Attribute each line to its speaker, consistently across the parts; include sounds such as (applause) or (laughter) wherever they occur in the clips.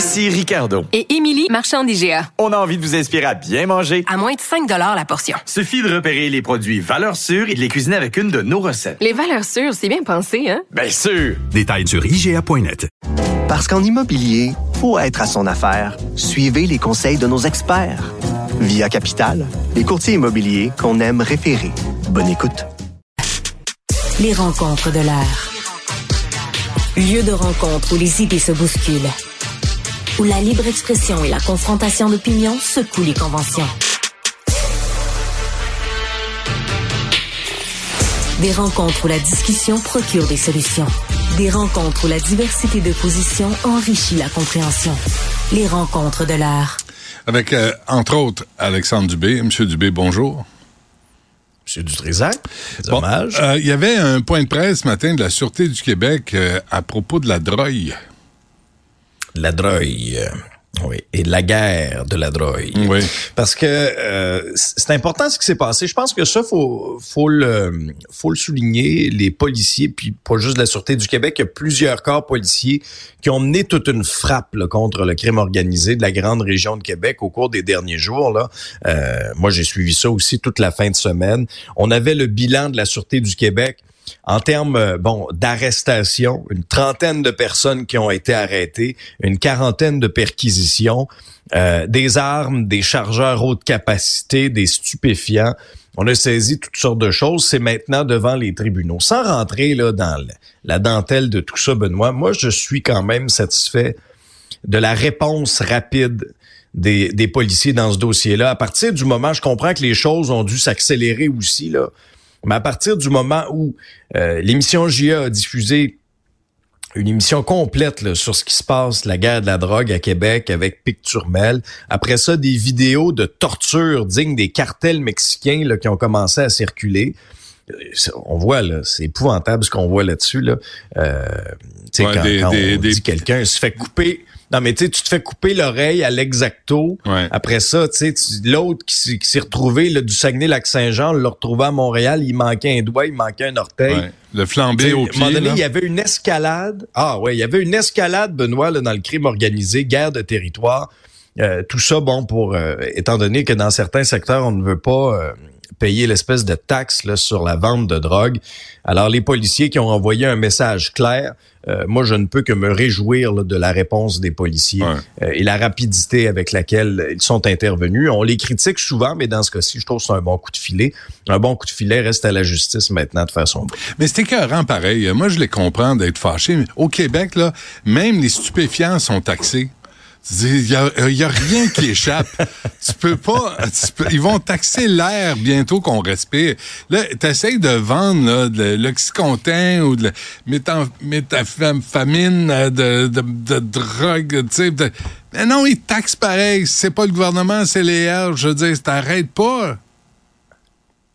Speaker 1: Ici Ricardo.
Speaker 2: Et Émilie, marchand d'IGA.
Speaker 1: On a envie de vous inspirer à bien manger.
Speaker 2: À moins de 5 la portion.
Speaker 1: Suffit de repérer les produits valeurs sûres et de les cuisiner avec une de nos recettes.
Speaker 2: Les valeurs sûres, c'est bien pensé, hein?
Speaker 1: Bien sûr!
Speaker 3: Détails sur IGA.net.
Speaker 4: Parce qu'en immobilier, pour être à son affaire, suivez les conseils de nos experts. Via Capital, les courtiers immobiliers qu'on aime référer. Bonne écoute.
Speaker 5: Les rencontres de l'art. Lieu de rencontre où les idées se bousculent où la libre expression et la confrontation d'opinions secouent les conventions. Des rencontres où la discussion procure des solutions. Des rencontres où la diversité de positions enrichit la compréhension. Les rencontres de l'art.
Speaker 6: Avec, euh, entre autres, Alexandre Dubé. Monsieur Dubé, bonjour.
Speaker 7: Monsieur Dutrisac, dommage.
Speaker 6: Euh, il y avait un point de presse ce matin de la Sûreté du Québec euh, à propos de la drogue
Speaker 7: la drogue. Oui, et la guerre de la drogue.
Speaker 6: Oui.
Speaker 7: Parce que euh, c'est important ce qui s'est passé. Je pense que ça, faut, faut, le, faut le souligner. Les policiers, puis pas juste la Sûreté du Québec, il y a plusieurs corps policiers qui ont mené toute une frappe contre le crime organisé de la grande région de Québec au cours des derniers jours. Là. Euh, moi, j'ai suivi ça aussi toute la fin de semaine. On avait le bilan de la Sûreté du Québec en termes euh, bon d'arrestation, une trentaine de personnes qui ont été arrêtées, une quarantaine de perquisitions, euh, des armes, des chargeurs haute capacité, des stupéfiants. On a saisi toutes sortes de choses. C'est maintenant devant les tribunaux. Sans rentrer là dans la dentelle de tout ça, Benoît, moi je suis quand même satisfait de la réponse rapide des, des policiers dans ce dossier-là. À partir du moment, je comprends que les choses ont dû s'accélérer aussi là. Mais à partir du moment où euh, l'émission JA a diffusé une émission complète sur ce qui se passe, la guerre de la drogue à Québec avec Picturmel. Après ça, des vidéos de torture dignes des cartels mexicains là, qui ont commencé à circuler. Euh, on voit là, c'est épouvantable ce qu'on voit là-dessus là. Euh, quand, quand on dit quelqu'un se fait couper non, mais tu sais, tu te fais couper l'oreille à l'exacto. Après ça, tu sais, l'autre qui, s'est retrouvé là, du Saguenay-Lac-Saint-Jean, l'a retrouvé à Montréal, il manquait un doigt, il manquait un orteil.
Speaker 6: Le flambé au pied.
Speaker 7: À un moment donné, il y avait une escalade. Ah ouais, il y avait une escalade, Benoît, là, dans le crime organisé, guerre de territoire. Euh, tout ça, bon, pour euh, étant donné que dans certains secteurs, on ne veut pas euh, payer l'espèce de taxe là, sur la vente de drogue. Alors, les policiers qui ont envoyé un message clair, euh, moi, je ne peux que me réjouir de la réponse des policiers euh, et la rapidité avec laquelle ils sont intervenus. On les critique souvent, mais dans ce cas-ci, je trouve que c'est un bon coup de filet. Un bon coup de filet reste à la justice maintenant de façon.
Speaker 6: Mais c'est écœurant pareil. Moi, je les comprends d'être fâchés. Au Québec, là, même les stupéfiants sont taxés. Il y a, y a, rien qui échappe. (laughs) tu peux pas. ils vont taxer l'air bientôt qu'on respire. Là, t'essayes de vendre là, de l'oxycontin ou de la méthamphétamine, euh, de, de, de, drogue, tu sais. Mais non, ils taxent pareil. C'est pas le gouvernement, c'est les airs. Je veux dire, t'arrêtes pas.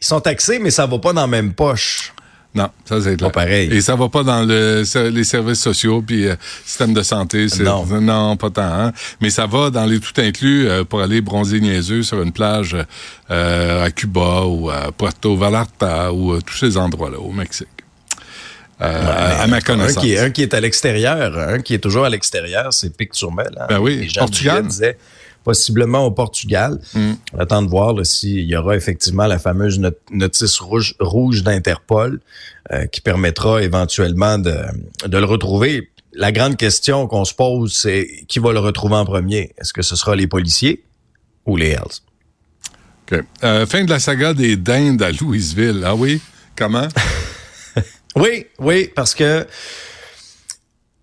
Speaker 7: Ils sont taxés, mais ça va pas dans la même poche.
Speaker 6: Non, ça c'est
Speaker 7: pas pareil.
Speaker 6: Et ça va pas dans le, les services sociaux puis euh, système de santé.
Speaker 7: Non.
Speaker 6: non, pas tant. Hein? Mais ça va dans les tout inclus euh, pour aller bronzer niaiseux sur une plage euh, à Cuba ou à Puerto Vallarta ou euh, tous ces endroits-là au Mexique. à ma connaissance.
Speaker 7: Un qui est, un qui est à l'extérieur, un qui est toujours à l'extérieur, c'est Pic-Turmel. Hein?
Speaker 6: Ben oui, Portugal
Speaker 7: possiblement au Portugal. Mm. On attend de voir s'il y aura effectivement la fameuse notice rouge, rouge d'Interpol euh, qui permettra éventuellement de, de le retrouver. La grande question qu'on se pose, c'est qui va le retrouver en premier? Est-ce que ce sera les policiers ou les Hells?
Speaker 6: OK. Euh, fin de la saga des dindes à Louisville. Ah oui? Comment? (laughs)
Speaker 7: oui, oui, parce que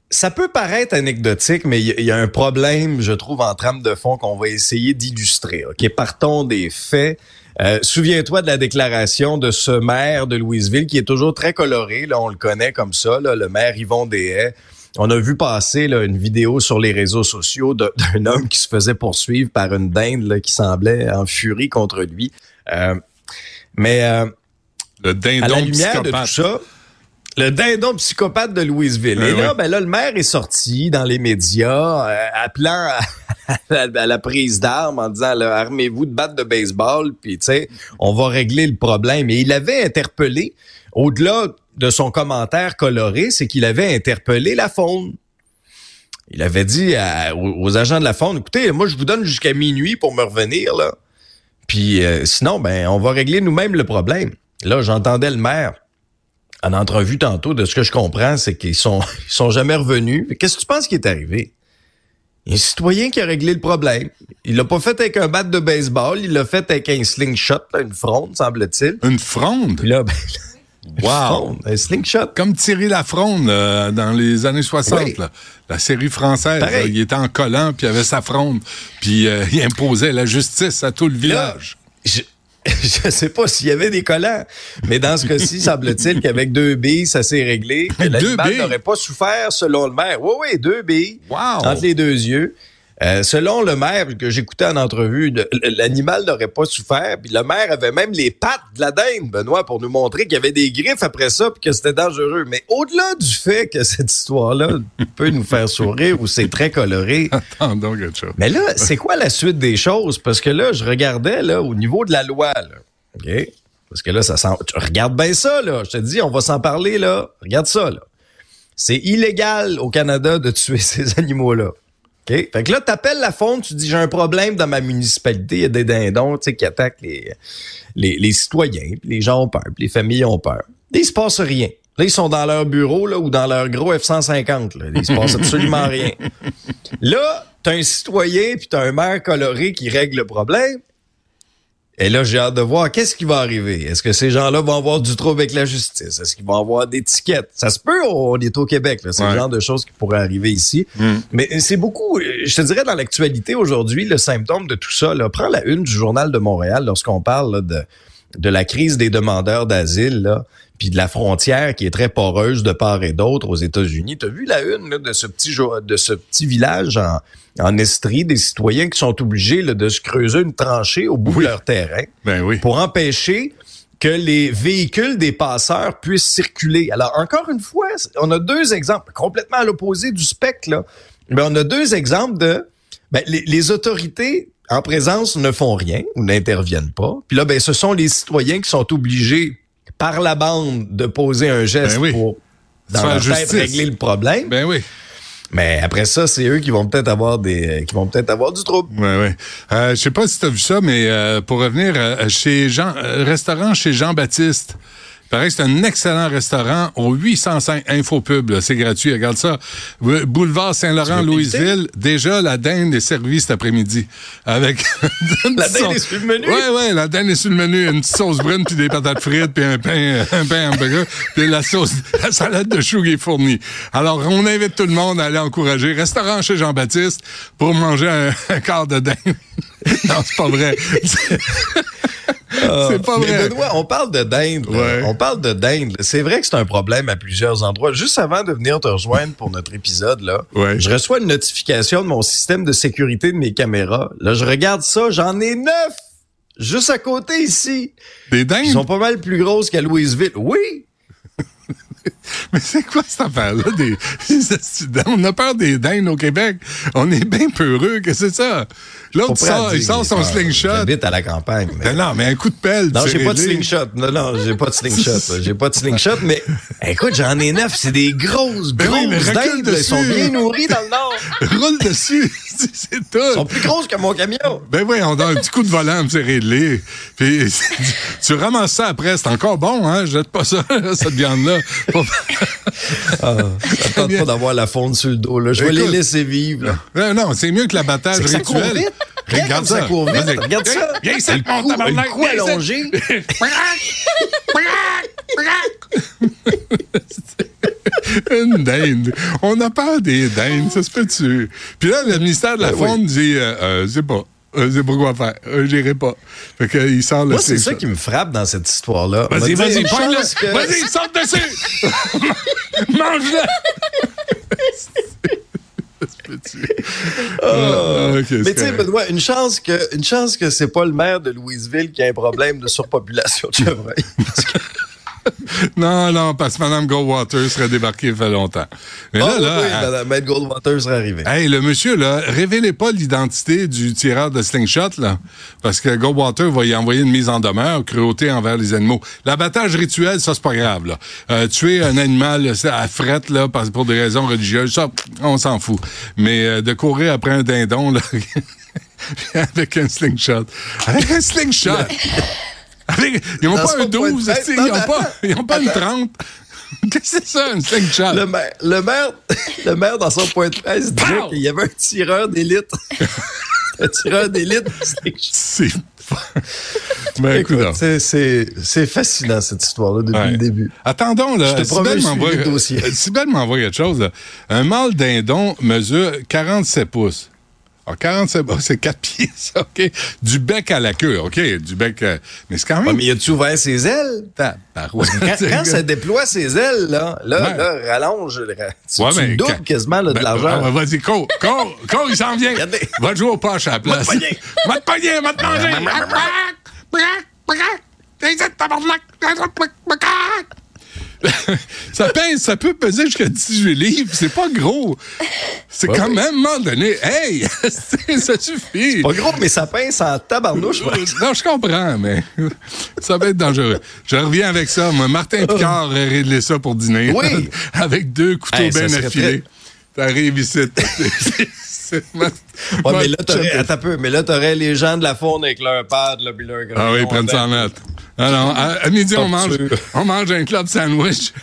Speaker 7: ça peut paraître anecdotique, mais il y, a un problème, je trouve, en trame de fond qu'on va essayer d'illustrer. Ok, partons des faits. Euh, souviens-toi de la déclaration de ce maire de Louisville qui est toujours très coloré. Là, on le connaît comme ça, là, le maire Yvon Deshaies. On a vu passer là, une vidéo sur les réseaux sociaux (laughs) d'un homme qui se faisait poursuivre par une dinde là, qui semblait en furie contre lui. Euh, mais euh,
Speaker 6: Le
Speaker 7: à la lumière de tout ça, le dindon psychopathe de Louisville.
Speaker 6: Ben
Speaker 7: Et là,
Speaker 6: oui.
Speaker 7: ben là, le maire est sorti dans les médias, euh, appelant à, (laughs) à la prise d'armes en disant armez-vous de battes de baseball, puis tu sais, on va régler le problème. Et il avait interpellé, au-delà de son commentaire coloré, c'est qu'il avait interpellé la faune. Il avait dit à- aux agents de la faune, écoutez, moi je vous donne jusqu'à minuit pour me revenir là. Puis euh, sinon, ben on va régler nous-mêmes le problème. Là, j'entendais le maire en entrevue tantôt, de ce que je comprends, c'est qu'ils sont, (laughs) ils sont jamais revenus. Qu'est-ce que tu penses qui est arrivé? Il y a un citoyen qui a réglé le problème. Il l'a pas fait avec un bat de baseball, il l'a fait avec un slingshot, là, une fronde, semble-t-il.
Speaker 6: Une fronde?
Speaker 7: Puis là, ben, (laughs) une
Speaker 6: Wow!
Speaker 7: fronde, un slingshot.
Speaker 6: Comme Thierry Lafronde là, dans les années 60,
Speaker 7: Oui.
Speaker 6: là. la série française. Là, il était en collant, puis il avait sa fronde, puis euh, (laughs) il imposait la justice à tout le
Speaker 7: Là,
Speaker 6: village.
Speaker 7: Je, (laughs) je sais pas s'il y avait des collants, mais dans ce cas-ci, (laughs) semble-t-il qu'avec deux billes, ça s'est réglé. L'animal n'aurait pas souffert selon le maire. Oui, oui, deux billes
Speaker 6: Wow!
Speaker 7: entre les deux yeux. Euh, selon le maire que j'écoutais en entrevue, l'animal n'aurait pas souffert. Puis le maire avait même les pattes de la dinde, Benoît, pour nous montrer qu'il y avait des griffes après ça puis que c'était dangereux. Mais au-delà du fait que cette histoire-là peut nous faire sourire ou c'est très coloré, (laughs)
Speaker 6: Attendons quelque chose.
Speaker 7: mais là, c'est quoi la suite des choses? Parce que là, je regardais là, au niveau de la loi. Là, OK? Parce que là, ça sent. tu regardes bien ça, là. Je te dis, on va s'en parler, là. Regarde ça, là. C'est illégal au Canada de tuer (laughs) ces animaux-là. OK? Fait que là, t'appelles la faune, tu dis j'ai un problème dans ma municipalité, il y a des dindons tu sais, qui attaquent les, les, les citoyens, puis les gens ont peur, puis les familles ont peur. Là, il se passe rien. Là, ils sont dans leur bureau là, ou dans leur gros F-150. Là. Il se passe absolument rien. (laughs) Là, t'as un citoyen puis t'as un maire coloré qui règle le problème. Et là, j'ai hâte de voir qu'est-ce qui va arriver. Est-ce que ces gens-là vont avoir du trouble avec la justice? Est-ce qu'ils vont avoir des tickets? Ça se peut, on est au Québec. là. C'est
Speaker 6: Ouais.
Speaker 7: le genre de choses qui pourraient arriver ici. Mais c'est beaucoup, je te dirais, dans l'actualité aujourd'hui, le symptôme de tout ça. Là, prends la une du Journal de Montréal lorsqu'on parle là, de, de la crise des demandeurs d'asile, là, puis de la frontière qui est très poreuse de part et d'autre aux États-Unis. Tu as vu la une là, de ce petit de ce petit village en, en Estrie, des citoyens qui sont obligés là, de se creuser une tranchée au bout de leur terrain
Speaker 6: Ben oui.
Speaker 7: pour empêcher que les véhicules des passeurs puissent circuler. Alors, encore une fois, on a deux exemples complètement à l'opposé du spectre, là. Mais on a deux exemples de... Ben, les, les autorités en présence ne font rien ou n'interviennent pas. Puis là, ben, ce sont les citoyens qui sont obligés par la bande de poser un geste
Speaker 6: Ben oui.
Speaker 7: pour, dans tête, régler le problème.
Speaker 6: Ben oui.
Speaker 7: Mais après ça, c'est eux qui vont peut-être avoir des, qui vont peut-être avoir du trouble.
Speaker 6: Ouais, ouais. Euh, je sais pas si tu as vu ça, mais euh, pour revenir euh, chez Jean, euh, restaurant chez Jean-Baptiste. Il paraît que c'est un excellent restaurant au 805 Infopub. C'est gratuit. Regarde ça. Bou- Boulevard Saint-Laurent,
Speaker 7: Tu veux
Speaker 6: Louisville. Déjà, la dinde est servie cet après-midi. Avec (laughs)
Speaker 7: La dinde est sur le menu?
Speaker 6: Ouais, ouais, la dinde est sur le menu. Une petite sauce brune, puis des patates frites, puis un pain, un pain hamburger, puis la sauce, (laughs) la salade de chou qui est fournie. Alors, on invite tout le monde à aller encourager. Restaurant chez Jean-Baptiste pour manger un, (laughs) un quart de dinde. non, c'est pas vrai. C'est pas
Speaker 7: Mais
Speaker 6: vrai.
Speaker 7: Benoît, on parle de dinde.
Speaker 6: Ouais.
Speaker 7: On parle de dinde. C'est vrai que c'est un problème à plusieurs endroits. Juste avant de venir te rejoindre pour notre épisode, là,
Speaker 6: Ouais.
Speaker 7: je reçois une notification de mon système de sécurité de mes caméras. Là, je regarde ça, j'en ai neuf! Juste à côté ici.
Speaker 6: Des
Speaker 7: Ils
Speaker 6: dindes?
Speaker 7: sont pas mal plus grosses qu'à Louisville. Oui!
Speaker 6: Mais c'est quoi cette affaire-là? Des... (laughs) On a peur des dindes au Québec. On est bien peureux que c'est ça? L'autre, sort, il sort son slingshot.
Speaker 7: J'habite à la campagne. mais-
Speaker 6: Ben non, mais un coup de pelle.
Speaker 7: Non, j'ai pas de slingshot. Non, non, j'ai pas de (laughs) slingshot. J'ai pas de slingshot, mais écoute, j'en ai neuf. C'est des grosses,
Speaker 6: Ben
Speaker 7: grosses
Speaker 6: oui, recule
Speaker 7: dindes. Ils sont bien nourris dans le nord. (laughs)
Speaker 6: Roule dessus. c'est c'est
Speaker 7: Ils sont
Speaker 6: tout.
Speaker 7: plus grosses que mon camion.
Speaker 6: Ben oui, on donne un petit coup de volant, c'est réglé. Puis tu ramasses ça après, c'est encore bon, hein? Jette pas ça, cette viande-là. (laughs)
Speaker 7: Ah, ça tente
Speaker 6: bien.
Speaker 7: pas d'avoir la fonte sur le dos. Là. Je vais les laisser vivre. là.
Speaker 6: Non, non, c'est mieux que l'abattage
Speaker 7: ça court
Speaker 6: rituel.
Speaker 7: vite. Regarde ça court vite.
Speaker 6: Vas-y.
Speaker 7: Regarde ça.
Speaker 6: Viens ici, mon tabarnak.
Speaker 7: le cou allongé.
Speaker 6: Une dinde. On a peur des dindes, ça se peut-tu? Puis là, le ministère de la
Speaker 7: Ben oui.
Speaker 6: Faune dit, euh, euh, c'est pas. Euh, c'est pas quoi faire. Euh, J'irai pas. Fait que, il sort le
Speaker 7: Moi, c'est ça qui me frappe dans cette histoire-là.
Speaker 6: Vas-y, vas-y, Vas-y, saute dessus! (laughs) Mange-le! (laughs)
Speaker 7: Ah.
Speaker 6: ok, c'est
Speaker 7: Mais tu sais. Benoît, une chance que, une chance que c'est pas le maire de Louisville qui a un problème de surpopulation de chevreuils. (laughs) (laughs)
Speaker 6: Non, non, parce que Mme Goldwater serait débarquée il fait longtemps. Mais là, là,
Speaker 7: oui,
Speaker 6: elle-
Speaker 7: Madame Goldwater serait arrivée.
Speaker 6: Hey, le monsieur, là, révélez pas l'identité du tireur de slingshot, là. Parce que Goldwater va y envoyer une mise en demeure, cruauté envers les animaux. L'abattage rituel, ça, c'est pas grave, là. Euh, tuer un animal à frette, là, parce- pour des raisons religieuses, ça, on s'en fout. Mais euh, de courir après un dindon, là, (laughs) avec un slingshot. Avec un slingshot! (laughs) (laughs) Ils ont
Speaker 7: Dans
Speaker 6: pas un
Speaker 7: point de
Speaker 6: 12,
Speaker 7: presse.
Speaker 6: ils
Speaker 7: Non,
Speaker 6: ont
Speaker 7: mais
Speaker 6: pas, ils ont pas une 30. (laughs) Qu'est-ce que c'est ça, un slingshot?
Speaker 7: Le maire, le maire, (laughs) le maire, dans son point de presse, disait qu'il y avait un tireur d'élite. un tireur d'élite.
Speaker 6: C'est... ben,
Speaker 7: c'est- fascinant, cette histoire-là, depuis
Speaker 6: Ouais.
Speaker 7: le début.
Speaker 6: Attendons, là.
Speaker 7: Je te promets,
Speaker 6: euh, m'envoie quelque chose, là. Un mâle dindon mesure 47 pouces. Ah, 47 pouces, c'est 4 (laughs) pieds, ça, OK? Du bec à la queue, OK? Du bec, euh, mais c'est quand
Speaker 7: Ouais,
Speaker 6: même...
Speaker 7: mais y a-tu ouvert ses ailes?
Speaker 6: Tabarouette. (laughs)
Speaker 7: Quand, quand ça déploie ses ailes, là, là,
Speaker 6: Ouais.
Speaker 7: là rallonge, tu,
Speaker 6: Ouais,
Speaker 7: tu
Speaker 6: mais
Speaker 7: doubles
Speaker 6: quand-
Speaker 7: quasiment là, de
Speaker 6: Ben,
Speaker 7: l'argent.
Speaker 6: ah, Vas-y, cours, cours, cours, il s'en vient. (laughs)
Speaker 7: Regardez.
Speaker 6: Va jouer au poche à la place.
Speaker 7: Va te pogner.
Speaker 6: Va te pogner, va te manger. (laughs) ça pèse, ça peut peser jusqu'à 18 livres. C'est pas gros. C'est
Speaker 7: Ouais,
Speaker 6: quand
Speaker 7: oui.
Speaker 6: même, à un moment donné, hey, (laughs) ça suffit.
Speaker 7: Pas gros, mais ça pince en tabarnouche. (laughs)
Speaker 6: Non, je comprends, mais ça va être dangereux. Je reviens avec ça. Moi, Martin Picard a réglé ça pour dîner.
Speaker 7: Oui.
Speaker 6: avec deux couteaux
Speaker 7: Hey,
Speaker 6: bien affilés. T'arrives ici. C'est
Speaker 7: Ouais,
Speaker 6: ma
Speaker 7: mais là, t'aurais, peu, mais là, t'aurais les gens de la faune avec leur pad, là, puis leur
Speaker 6: Ah oui, ils prennent ça en note. Non, à, à midi, on mange, on mange un club sandwich.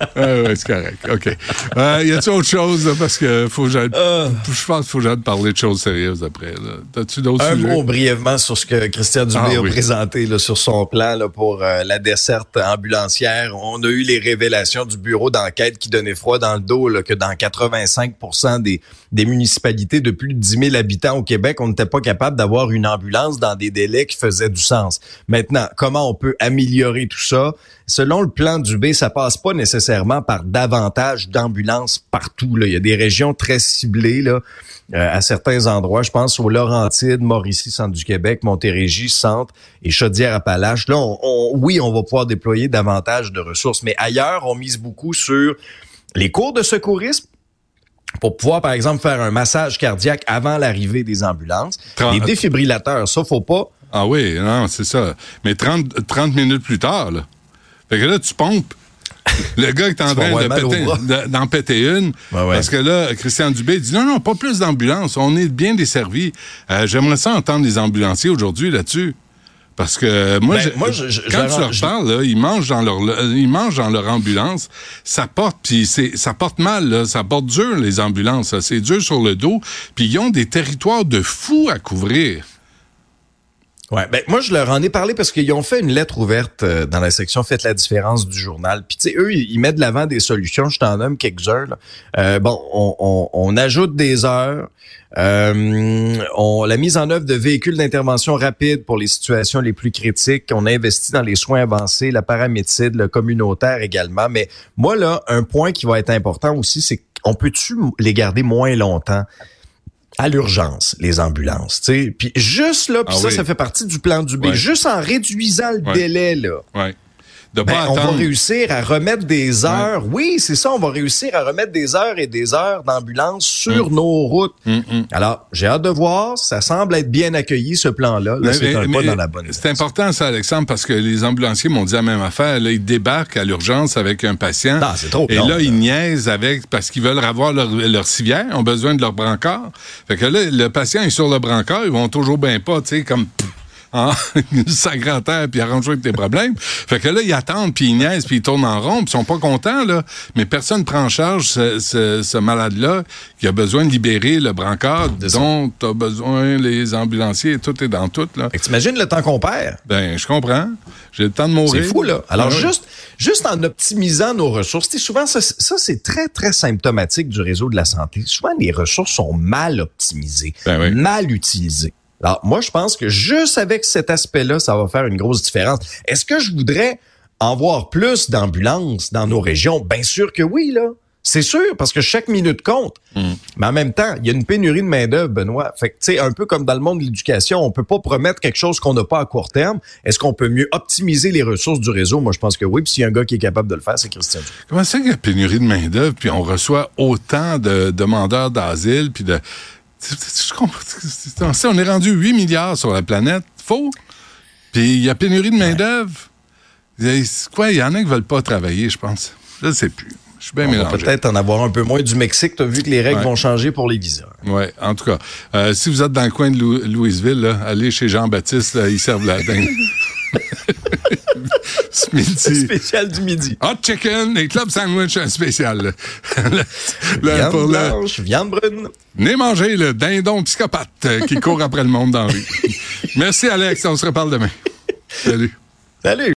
Speaker 6: Ah ouais, c'est correct. OK. Euh, y a-tu autre chose, là, parce que faut que j'aille-
Speaker 7: Euh.
Speaker 6: je pense qu'il faut que j'aille parler de choses sérieuses après. là. T'as-tu d'autres
Speaker 7: Un
Speaker 6: sujets?
Speaker 7: mot brièvement sur ce que Christian Dubé
Speaker 6: Ah,
Speaker 7: a
Speaker 6: oui.
Speaker 7: présenté là, sur son plan là, pour euh, la desserte ambulancière. On a eu les révélations du bureau d'enquête qui donnait froid dans le dos là, que dans 85 des, des municipalités de plus de 10 000 habitants au Québec, on n'était pas capable d'avoir une ambulance dans des délais qui faisaient du sens. Maintenant, comment on peut améliorer tout ça? Selon le plan Dubé, ça passe pas nécessairement par davantage d'ambulances partout. Là. Il y a des régions très ciblées là, euh, à certains endroits. Je pense aux Laurentides, Mauricie, centre du Québec, Montérégie, centre et Chaudière-Appalaches. Là, on, on- oui, on va pouvoir déployer davantage de ressources, mais ailleurs, on mise beaucoup sur les cours de secourisme pour pouvoir, par exemple, faire un massage cardiaque avant l'arrivée des ambulances. Les défibrillateurs, ça, faut pas.
Speaker 6: Ah oui, non, c'est ça. Mais 30, 30 minutes plus tard, là. Fait que là, tu pompes. Le gars qui est en train péter- d'en péter une.
Speaker 7: Ouais.
Speaker 6: Parce que là, Christian Dubé dit non, non, pas plus d'ambulances. On est bien desservis. Euh, J'aimerais ça entendre les ambulanciers aujourd'hui là-dessus. Parce que moi,
Speaker 7: Ben,
Speaker 6: je-
Speaker 7: moi, je- je-
Speaker 6: quand tu leur parles, là, ils mangent dans leur ils mangent dans leur ambulance. Ça porte puis ça porte mal, là. ça porte dur les ambulances. C'est dur sur le dos. Puis ils ont des territoires de fous à couvrir.
Speaker 7: Ouais, ben moi je leur en ai parlé parce qu'ils ont fait une lettre ouverte euh, dans la section Faites la différence du journal. Puis tu sais eux ils mettent de l'avant des solutions, je t'en nomme quelques-uns. Euh, bon, on, on- on ajoute des heures, euh, on la mise en œuvre de véhicules d'intervention rapide pour les situations les plus critiques, on investit dans les soins avancés, la paramédecine, le communautaire également, mais moi là un point qui va être important aussi c'est qu'on peut-tu les garder moins longtemps? À l'urgence, les ambulances. tu sais. Puis juste là, puis
Speaker 6: Ah
Speaker 7: ça,
Speaker 6: oui.
Speaker 7: ça fait partie du plan du B.
Speaker 6: Ouais.
Speaker 7: Juste en réduisant le
Speaker 6: Ouais.
Speaker 7: délai, là,
Speaker 6: Ouais. De
Speaker 7: ben,
Speaker 6: pas
Speaker 7: on va réussir à remettre des heures. Oui, c'est ça, on va réussir à remettre des heures et des heures d'ambulance sur nos routes.
Speaker 6: Hum, hum.
Speaker 7: Alors, j'ai hâte de voir. Ça semble être bien accueilli, ce plan-là. Là, c'est un pas dans la bonne
Speaker 6: C'est important, ça, Alexandre, parce que les ambulanciers m'ont dit la même affaire. Là, ils débarquent à l'urgence avec un patient.
Speaker 7: Non, c'est trop
Speaker 6: Et
Speaker 7: long,
Speaker 6: là. ils niaisent avec, parce qu'ils veulent avoir leur, leur civière, ont besoin de leur brancard. Fait que là, le patient est sur le brancard, ils vont toujours bien pas, tu sais, comme... en (laughs) sacrant terre puis arrange avec tes problèmes. Fait que là, ils attendent, puis ils niaisent, puis ils tournent en rond, puis ils sont pas contents, là. Mais personne prend en charge ce, ce- ce malade-là qui a besoin de libérer le brancard dont a besoin les ambulanciers. Tout est dans tout, là.
Speaker 7: Fait que t'imagines le temps qu'on perd.
Speaker 6: Ben, je comprends. J'ai le temps de mourir.
Speaker 7: C'est fou, là. Alors,
Speaker 6: Ah oui.
Speaker 7: juste, juste en optimisant nos ressources, tu souvent, ça, ça c'est très, très symptomatique du réseau de la santé. Souvent, les ressources sont mal optimisées,
Speaker 6: Ben oui.
Speaker 7: mal utilisées. Alors, moi, je pense que juste avec cet aspect-là, ça va faire une grosse différence. Est-ce que je voudrais en voir plus d'ambulances dans nos régions? Bien sûr que oui, là. C'est sûr, parce que chaque minute compte. Mais en même temps, il y a une pénurie de main-d'œuvre, Benoît. Fait que, tu sais, un peu comme dans le monde de l'éducation, on peut pas promettre quelque chose qu'on n'a pas à court terme. Est-ce qu'on peut mieux optimiser les ressources du réseau? Moi, je pense que oui. Puis s'il y a un gars qui est capable de le faire, c'est Christian.
Speaker 6: Comment ça qu'il y a pénurie de main-d'œuvre, puis on reçoit autant de demandeurs d'asile, puis de. On est rendu 8 milliards sur la planète. Faux. Puis il y a pénurie de main-d'œuvre. Quoi? Il y en a qui veulent pas travailler, je pense. Je ne sais plus. Je suis bien
Speaker 7: On
Speaker 6: mélangé.
Speaker 7: peut-être en avoir un peu moins du Mexique. Tu as vu que les règles
Speaker 6: Ouais.
Speaker 7: vont changer pour les visas.
Speaker 6: Oui, en tout cas. euh, si vous êtes dans le coin de Lou- Louisville, là, allez chez Jean-Baptiste, ils servent la dinde. (laughs) Ce midi. (laughs)
Speaker 7: Spécial du midi.
Speaker 6: Hot chicken et club sandwich un spécial. (laughs) Le- le-
Speaker 7: Viande
Speaker 6: pour le-
Speaker 7: blanche, viande brune.
Speaker 6: Venez manger le dindon psychopathe euh, qui court après le monde dans la rue. (laughs) Merci Alex, on se reparle demain. Salut.
Speaker 7: Salut.